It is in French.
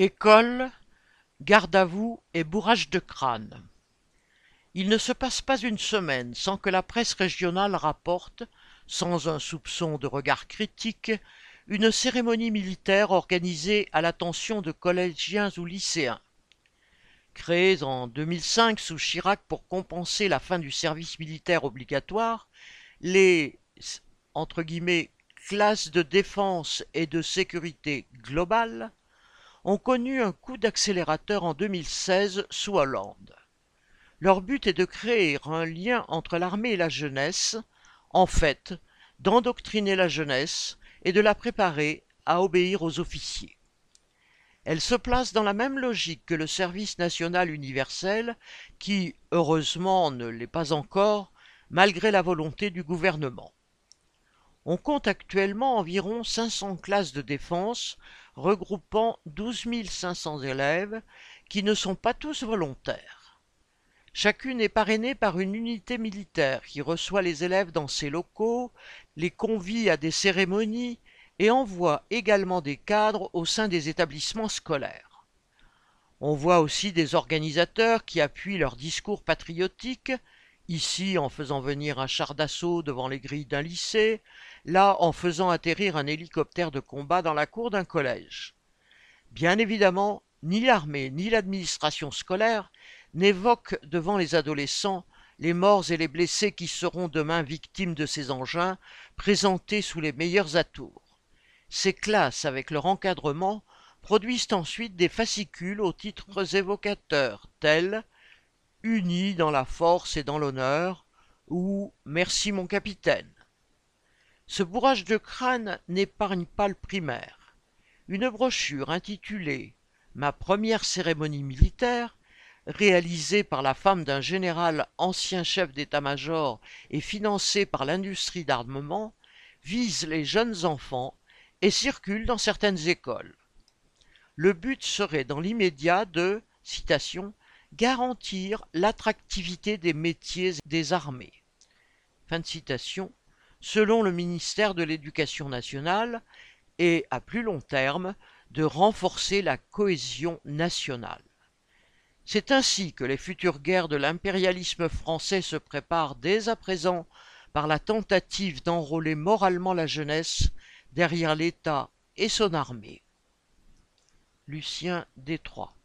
École, garde à vous et bourrage de crâne. Il ne se passe pas une semaine sans que la presse régionale rapporte, sans un soupçon de regard critique, une cérémonie militaire organisée à l'attention de collégiens ou lycéens. Créée en 2005 sous Chirac pour compenser la fin du service militaire obligatoire, les classes de défense et de sécurité globale ont connu un coup d'accélérateur en 2016 sous Hollande. Leur but est de créer un lien entre l'armée et la jeunesse, en fait, d'endoctriner la jeunesse et de la préparer à obéir aux officiers. Elle se place dans la même logique que le service national universel qui, heureusement, ne l'est pas encore, malgré la volonté du gouvernement. On compte actuellement environ 500 classes de défense regroupant 12 500 élèves qui ne sont pas tous volontaires. Chacune est parrainée par une unité militaire qui reçoit les élèves dans ses locaux, les convie à des cérémonies et envoie également des cadres au sein des établissements scolaires. On voit aussi des organisateurs qui appuient leur discours patriotique ici en faisant venir un char d'assaut devant les grilles d'un lycée, là en faisant atterrir un hélicoptère de combat dans la cour d'un collège. Bien évidemment, ni l'armée ni l'administration scolaire n'évoquent devant les adolescents les morts et les blessés qui seront demain victimes de ces engins présentés sous les meilleurs atours. Ces classes, avec leur encadrement, produisent ensuite des fascicules aux titres évocateurs tels unis dans la force et dans l'honneur, ou Merci mon capitaine. Ce bourrage de crâne n'épargne pas le primaire. Une brochure intitulée Ma première cérémonie militaire, réalisée par la femme d'un général ancien chef d'état-major et financée par l'industrie d'armement, vise les jeunes enfants et circule dans certaines écoles. Le but serait dans l'immédiat de, citation, garantir l'attractivité des métiers des armées. Fin de citation, selon le ministère de l'Éducation nationale, et à plus long terme, de renforcer la cohésion nationale. C'est ainsi que les futures guerres de l'impérialisme français se préparent dès à présent par la tentative d'enrôler moralement la jeunesse derrière l'État et son armée. Lucien Détroit